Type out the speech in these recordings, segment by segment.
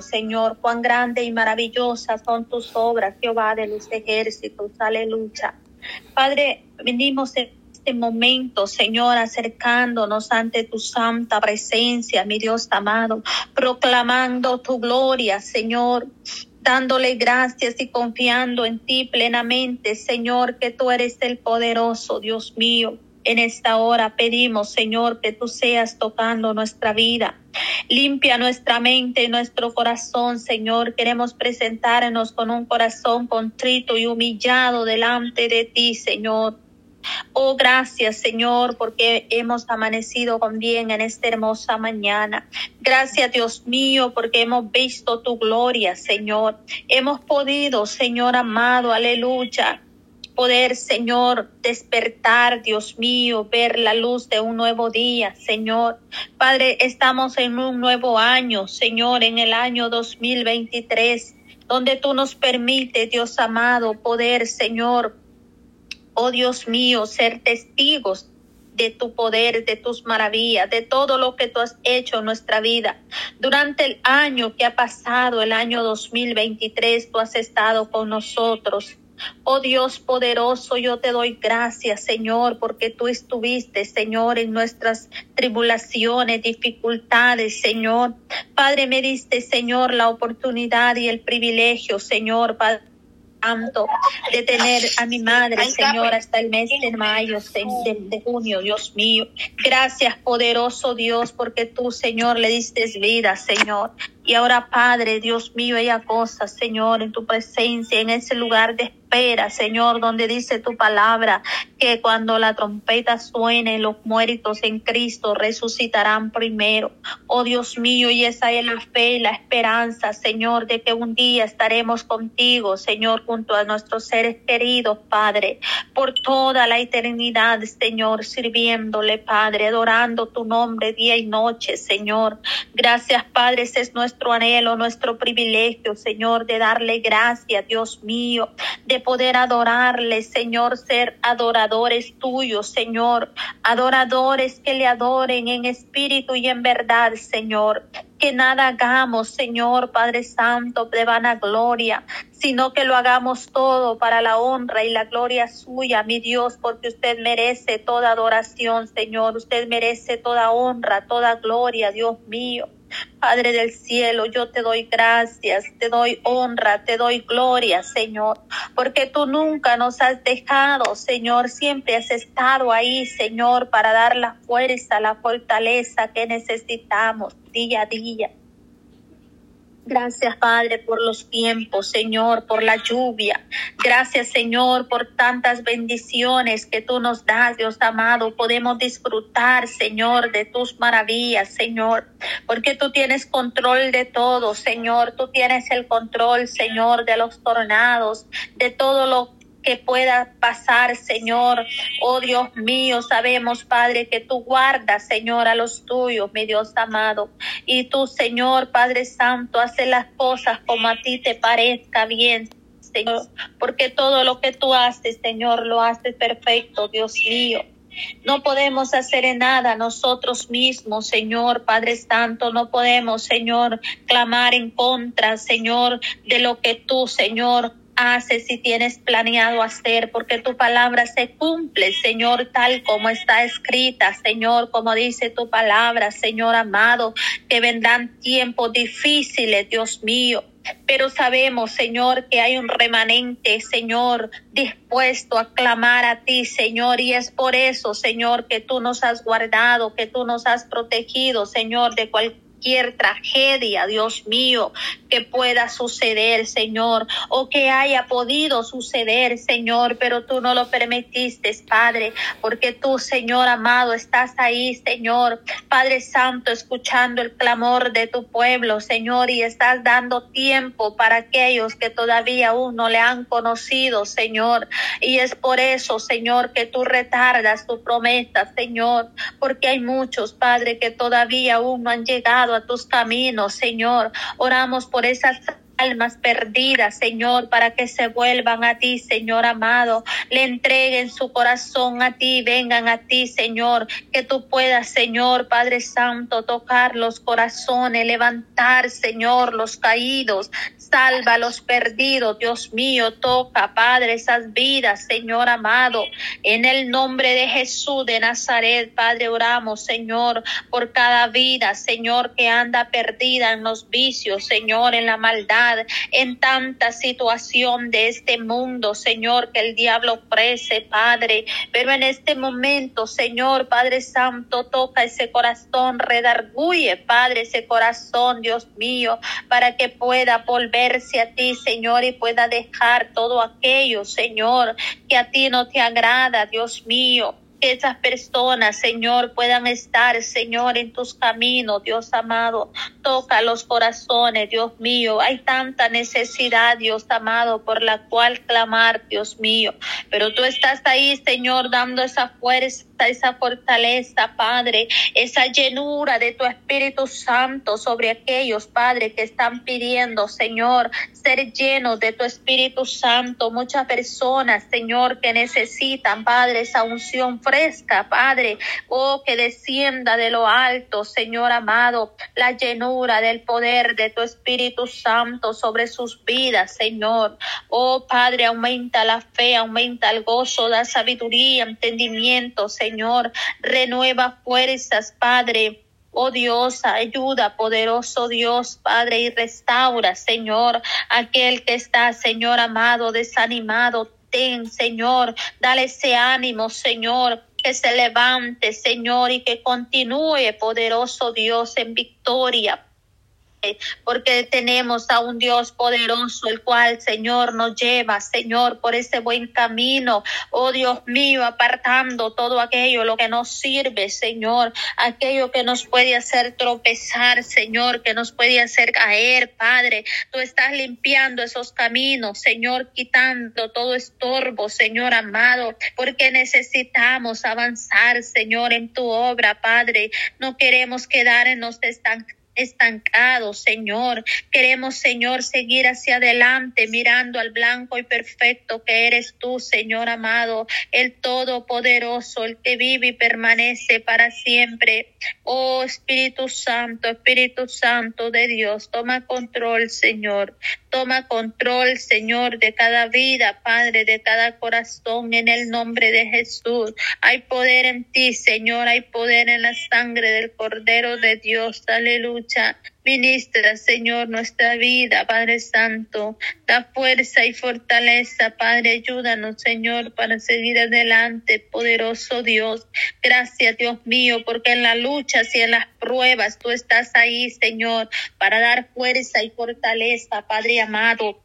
Señor, cuán grande y maravillosas son tus obras, Jehová de los ejércitos. Aleluya. Padre, venimos en este momento, Señor, acercándonos ante tu santa presencia, mi Dios amado, proclamando tu gloria, Señor, dándole gracias y confiando en ti plenamente, Señor, que tú eres el poderoso, Dios mío. En esta hora pedimos, Señor, que tú seas tocando nuestra vida. Limpia nuestra mente y nuestro corazón, Señor. Queremos presentarnos con un corazón contrito y humillado delante de ti, Señor. Oh, gracias, Señor, porque hemos amanecido con bien en esta hermosa mañana. Gracias, Dios mío, porque hemos visto tu gloria, Señor. Hemos podido, Señor amado, aleluya poder, Señor, despertar, Dios mío, ver la luz de un nuevo día, Señor. Padre, estamos en un nuevo año, Señor, en el año 2023, donde tú nos permites, Dios amado, poder, Señor, oh Dios mío, ser testigos de tu poder, de tus maravillas, de todo lo que tú has hecho en nuestra vida. Durante el año que ha pasado, el año 2023, tú has estado con nosotros. Oh Dios poderoso, yo te doy gracias, Señor, porque tú estuviste, Señor, en nuestras tribulaciones, dificultades, Señor. Padre, me diste, Señor, la oportunidad y el privilegio, Señor, Padre santo de tener a mi madre, Señor, hasta el mes de mayo, de, de, junio, Dios mío. Gracias, poderoso Dios, porque tú, Señor, le diste vida, Señor. Y ahora, Padre, Dios mío, ella cosa, Señor, en tu presencia, en ese lugar de espera, Señor, donde dice tu palabra que cuando la trompeta suene, los muertos en Cristo resucitarán primero. Oh Dios mío, y esa es la fe y la esperanza, Señor, de que un día estaremos contigo, Señor, junto a nuestros seres queridos, Padre, por toda la eternidad, Señor, sirviéndole, Padre, adorando tu nombre día y noche, Señor. Gracias, Padre, ese es nuestro anhelo, nuestro privilegio, Señor, de darle gracias, Dios mío, de poder adorarle, Señor, ser adoradores tuyos, Señor, adoradores que le adoren en espíritu y en verdad, Señor. Que nada hagamos, Señor Padre Santo, de vanagloria, sino que lo hagamos todo para la honra y la gloria suya, mi Dios, porque usted merece toda adoración, Señor. Usted merece toda honra, toda gloria, Dios mío. Padre del cielo, yo te doy gracias, te doy honra, te doy gloria, Señor, porque tú nunca nos has dejado, Señor, siempre has estado ahí, Señor, para dar la fuerza, la fortaleza que necesitamos día a día. Gracias, Padre, por los tiempos, Señor, por la lluvia. Gracias, Señor, por tantas bendiciones que tú nos das, Dios amado. Podemos disfrutar, Señor, de tus maravillas, Señor, porque tú tienes control de todo, Señor. Tú tienes el control, Señor, de los tornados, de todo lo que pueda pasar, Señor. Oh Dios mío, sabemos, Padre, que tú guardas, Señor, a los tuyos, mi Dios amado. Y tú, Señor, Padre Santo, hace las cosas como a ti te parezca bien. Señor, porque todo lo que tú haces, Señor, lo haces perfecto, Dios mío. No podemos hacer nada nosotros mismos, Señor Padre Santo. No podemos, Señor, clamar en contra, Señor, de lo que tú, Señor, haces y tienes planeado hacer, porque tu palabra se cumple, Señor, tal como está escrita, Señor, como dice tu palabra, Señor amado, que vendrán tiempos difíciles, Dios mío. Pero sabemos, Señor, que hay un remanente, Señor, dispuesto a clamar a ti, Señor. Y es por eso, Señor, que tú nos has guardado, que tú nos has protegido, Señor, de cualquier tragedia, Dios mío, que pueda suceder, Señor, o que haya podido suceder, Señor, pero tú no lo permitiste, Padre, porque tú, Señor amado, estás ahí, Señor, Padre Santo, escuchando el clamor de tu pueblo, Señor, y estás dando tiempo para aquellos que todavía aún no le han conocido, Señor. Y es por eso, Señor, que tú retardas tu promesa, Señor, porque hay muchos, Padre, que todavía aún no han llegado a tus caminos, Señor. Oramos por esa almas perdidas, Señor, para que se vuelvan a ti, Señor amado, le entreguen su corazón a ti, vengan a ti, Señor, que tú puedas, Señor, Padre Santo, tocar los corazones, levantar, Señor, los caídos, salva a los perdidos, Dios mío, toca, Padre, esas vidas, Señor amado, en el nombre de Jesús de Nazaret, Padre, oramos, Señor, por cada vida, Señor, que anda perdida en los vicios, Señor, en la maldad, en tanta situación de este mundo, Señor, que el diablo ofrece, Padre, pero en este momento, Señor, Padre Santo, toca ese corazón, redarguye, Padre, ese corazón, Dios mío, para que pueda volverse a ti, Señor, y pueda dejar todo aquello, Señor, que a ti no te agrada, Dios mío que esas personas, Señor, puedan estar, Señor, en tus caminos, Dios amado. Toca los corazones, Dios mío. Hay tanta necesidad, Dios amado, por la cual clamar, Dios mío. Pero tú estás ahí, Señor, dando esa fuerza esa fortaleza, Padre, esa llenura de tu Espíritu Santo sobre aquellos, Padre, que están pidiendo, Señor, ser llenos de tu Espíritu Santo. Muchas personas, Señor, que necesitan, Padre, esa unción fresca, Padre, oh, que descienda de lo alto, Señor amado, la llenura del poder de tu Espíritu Santo sobre sus vidas, Señor. Oh, Padre, aumenta la fe, aumenta el gozo, da sabiduría, entendimiento, Señor. Renueva fuerzas, Padre. Oh Dios, ayuda, poderoso Dios, Padre, y restaura, Señor, aquel que está, Señor amado, desanimado, ten, Señor, dale ese ánimo, Señor, que se levante, Señor, y que continúe, poderoso Dios, en victoria porque tenemos a un Dios poderoso, el cual, Señor, nos lleva, Señor, por ese buen camino. Oh Dios mío, apartando todo aquello, lo que nos sirve, Señor, aquello que nos puede hacer tropezar, Señor, que nos puede hacer caer, Padre. Tú estás limpiando esos caminos, Señor, quitando todo estorbo, Señor amado, porque necesitamos avanzar, Señor, en tu obra, Padre. No queremos quedarnos estancados estancado, Señor. Queremos, Señor, seguir hacia adelante mirando al blanco y perfecto que eres tú, Señor amado, el Todopoderoso, el que vive y permanece para siempre. Oh Espíritu Santo, Espíritu Santo de Dios, toma control, Señor. Toma control, Señor, de cada vida, Padre, de cada corazón, en el nombre de Jesús. Hay poder en ti, Señor, hay poder en la sangre del Cordero de Dios. Aleluya. Ministra, Señor, nuestra vida, Padre Santo. Da fuerza y fortaleza, Padre. Ayúdanos, Señor, para seguir adelante, poderoso Dios. Gracias, Dios mío, porque en las luchas y en las pruebas tú estás ahí, Señor, para dar fuerza y fortaleza, Padre amado.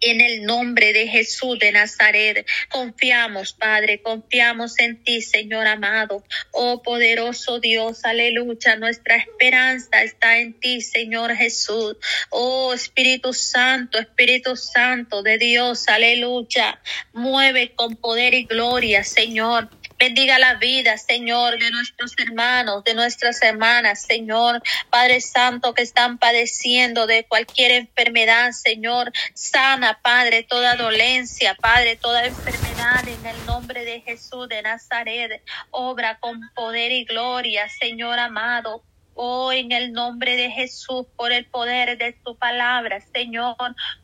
En el nombre de Jesús de Nazaret, confiamos, Padre, confiamos en ti, Señor amado. Oh poderoso Dios, aleluya. Nuestra esperanza está en ti, Señor Jesús. Oh Espíritu Santo, Espíritu Santo de Dios, aleluya. Mueve con poder y gloria, Señor Bendiga la vida, Señor, de nuestros hermanos, de nuestras hermanas, Señor. Padre Santo, que están padeciendo de cualquier enfermedad, Señor. Sana, Padre, toda dolencia, Padre, toda enfermedad en el nombre de Jesús de Nazaret. Obra con poder y gloria, Señor amado. Oh, en el nombre de Jesús, por el poder de tu palabra, Señor,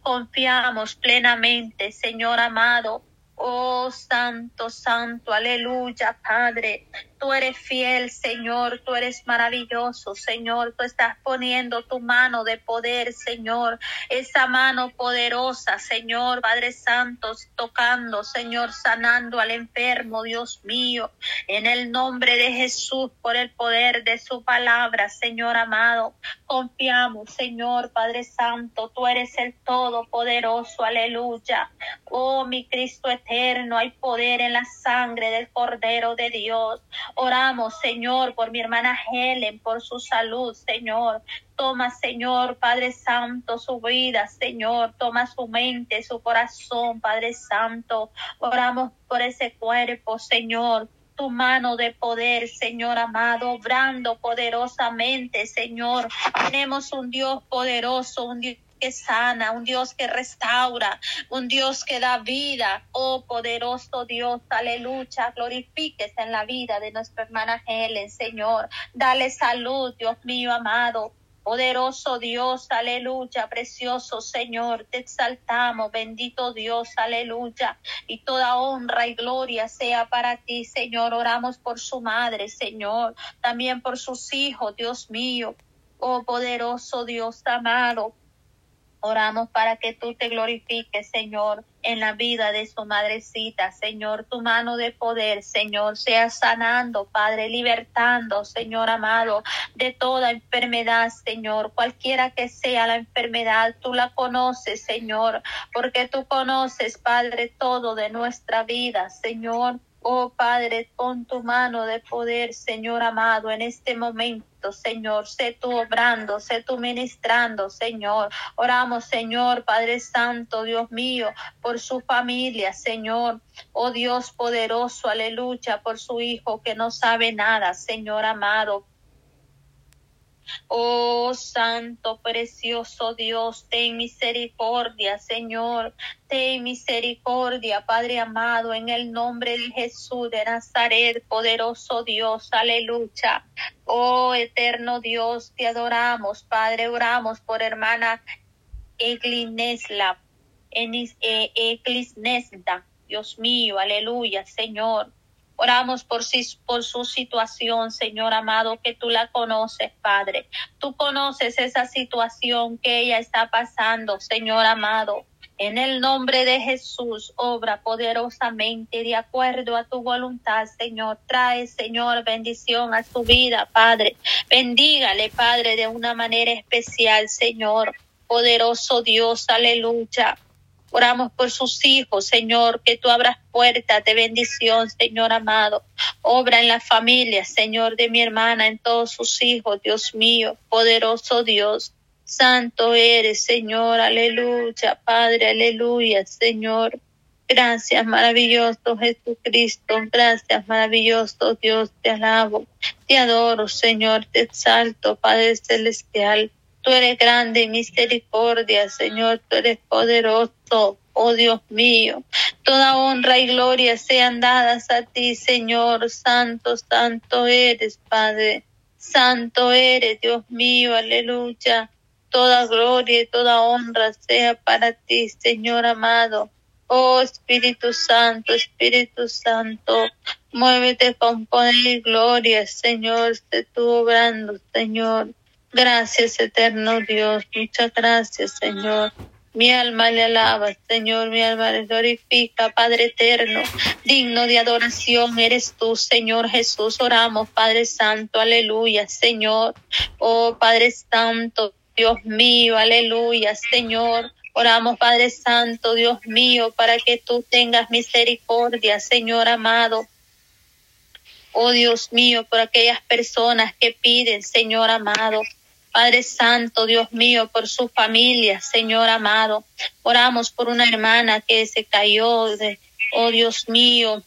confiamos plenamente, Señor amado. Oh, santo, santo, aleluya, Padre. Tú eres fiel, Señor, tú eres maravilloso, Señor. Tú estás poniendo tu mano de poder, Señor. Esa mano poderosa, Señor, Padre Santo, tocando, Señor, sanando al enfermo, Dios mío. En el nombre de Jesús, por el poder de su palabra, Señor amado. Confiamos, Señor, Padre Santo. Tú eres el Todopoderoso, aleluya. Oh, mi Cristo eterno, hay poder en la sangre del Cordero de Dios. Oramos, Señor, por mi hermana Helen, por su salud, Señor. Toma, Señor, Padre Santo, su vida, Señor. Toma su mente, su corazón, Padre Santo. Oramos por ese cuerpo, Señor tu mano de poder, Señor amado, obrando poderosamente, Señor. Tenemos un Dios poderoso, un Dios que sana, un Dios que restaura, un Dios que da vida. Oh poderoso Dios, aleluya, glorifiques en la vida de nuestra hermana Helen, Señor. Dale salud, Dios mío amado. Poderoso Dios, aleluya, precioso Señor, te exaltamos, bendito Dios, aleluya. Y toda honra y gloria sea para ti, Señor. Oramos por su madre, Señor, también por sus hijos, Dios mío. Oh poderoso Dios amado, Oramos para que tú te glorifiques, Señor, en la vida de su madrecita, Señor, tu mano de poder, Señor, sea sanando, Padre, libertando, Señor amado, de toda enfermedad, Señor, cualquiera que sea la enfermedad, tú la conoces, Señor, porque tú conoces, Padre, todo de nuestra vida, Señor. Oh Padre, con tu mano de poder, Señor amado, en este momento, Señor, sé tú obrando, sé tú ministrando, Señor. Oramos, Señor, Padre Santo, Dios mío, por su familia, Señor. Oh Dios poderoso, aleluya, por su hijo que no sabe nada, Señor amado. Oh Santo, precioso Dios, ten misericordia, Señor, ten misericordia, Padre amado, en el nombre de Jesús de Nazaret, poderoso Dios, aleluya. Oh eterno Dios, te adoramos, Padre, oramos por hermana Eglisnesla, eh, Eglisnesda, Dios mío, aleluya, Señor. Oramos por, por su situación, Señor amado, que tú la conoces, Padre. Tú conoces esa situación que ella está pasando, Señor amado. En el nombre de Jesús, obra poderosamente de acuerdo a tu voluntad, Señor. Trae, Señor, bendición a su vida, Padre. Bendígale, Padre, de una manera especial, Señor. Poderoso Dios, aleluya. Oramos por sus hijos, Señor, que tú abras puertas de bendición, Señor amado. Obra en la familia, Señor, de mi hermana, en todos sus hijos, Dios mío, poderoso Dios. Santo eres, Señor, aleluya, Padre, aleluya, Señor. Gracias, maravilloso Jesucristo. Gracias, maravilloso Dios. Te alabo, te adoro, Señor. Te exalto, Padre Celestial. Tú eres grande misericordia, Señor. Tú eres poderoso. Oh Dios mío, toda honra y gloria sean dadas a ti, Señor. Santo, santo eres, Padre. Santo eres, Dios mío. Aleluya. Toda gloria y toda honra sea para ti, Señor amado. Oh Espíritu Santo, Espíritu Santo, muévete con poder y gloria, Señor, esté tú obrando, Señor. Gracias, eterno Dios. Muchas gracias, Señor. Mi alma le alaba, Señor, mi alma le glorifica, Padre eterno, digno de adoración eres tú, Señor Jesús. Oramos, Padre Santo, aleluya, Señor. Oh, Padre Santo, Dios mío, aleluya, Señor. Oramos, Padre Santo, Dios mío, para que tú tengas misericordia, Señor amado. Oh Dios mío, por aquellas personas que piden, Señor amado, Padre Santo, Dios mío, por su familia, Señor amado. Oramos por una hermana que se cayó de, oh Dios mío,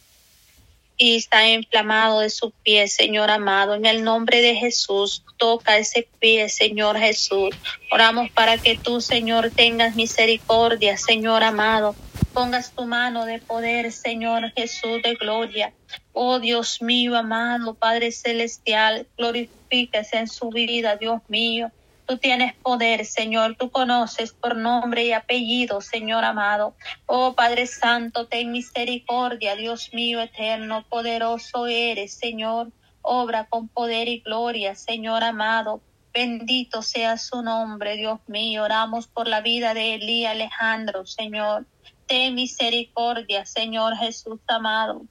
y está inflamado de su pie, Señor amado. En el nombre de Jesús, toca ese pie, Señor Jesús. Oramos para que tú, Señor, tengas misericordia, Señor amado. Pongas tu mano de poder, Señor Jesús de gloria. Oh Dios mío, amado Padre Celestial, glorifica en su vida, Dios mío. Tú tienes poder, Señor. Tú conoces por nombre y apellido, Señor amado. Oh Padre Santo, ten misericordia, Dios mío eterno, poderoso eres, Señor. Obra con poder y gloria, Señor amado. Bendito sea su nombre, Dios mío. Oramos por la vida de Elí Alejandro, Señor. Ten misericordia, Señor Jesús amado.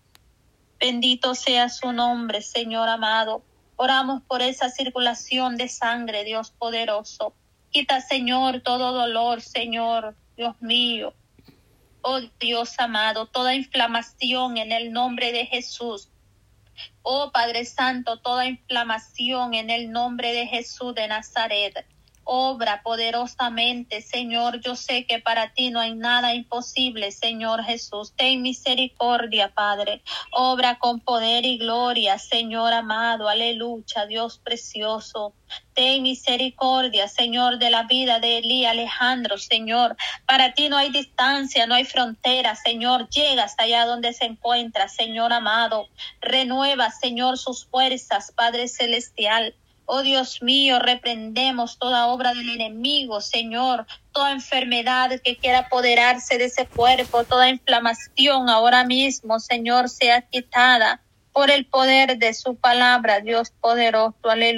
Bendito sea su nombre, Señor amado. Oramos por esa circulación de sangre, Dios poderoso. Quita, Señor, todo dolor, Señor, Dios mío. Oh Dios amado, toda inflamación en el nombre de Jesús. Oh Padre Santo, toda inflamación en el nombre de Jesús de Nazaret. Obra poderosamente, Señor. Yo sé que para ti no hay nada imposible, Señor Jesús. Ten misericordia, Padre. Obra con poder y gloria, Señor amado. Aleluya, Dios precioso. Ten misericordia, Señor, de la vida de Elí Alejandro, Señor. Para ti no hay distancia, no hay frontera, Señor. Llega hasta allá donde se encuentra, Señor amado. Renueva, Señor, sus fuerzas, Padre Celestial. Oh Dios mío, reprendemos toda obra del enemigo, Señor, toda enfermedad que quiera apoderarse de ese cuerpo, toda inflamación ahora mismo, Señor, sea quitada por el poder de su palabra, Dios poderoso. Aleluya.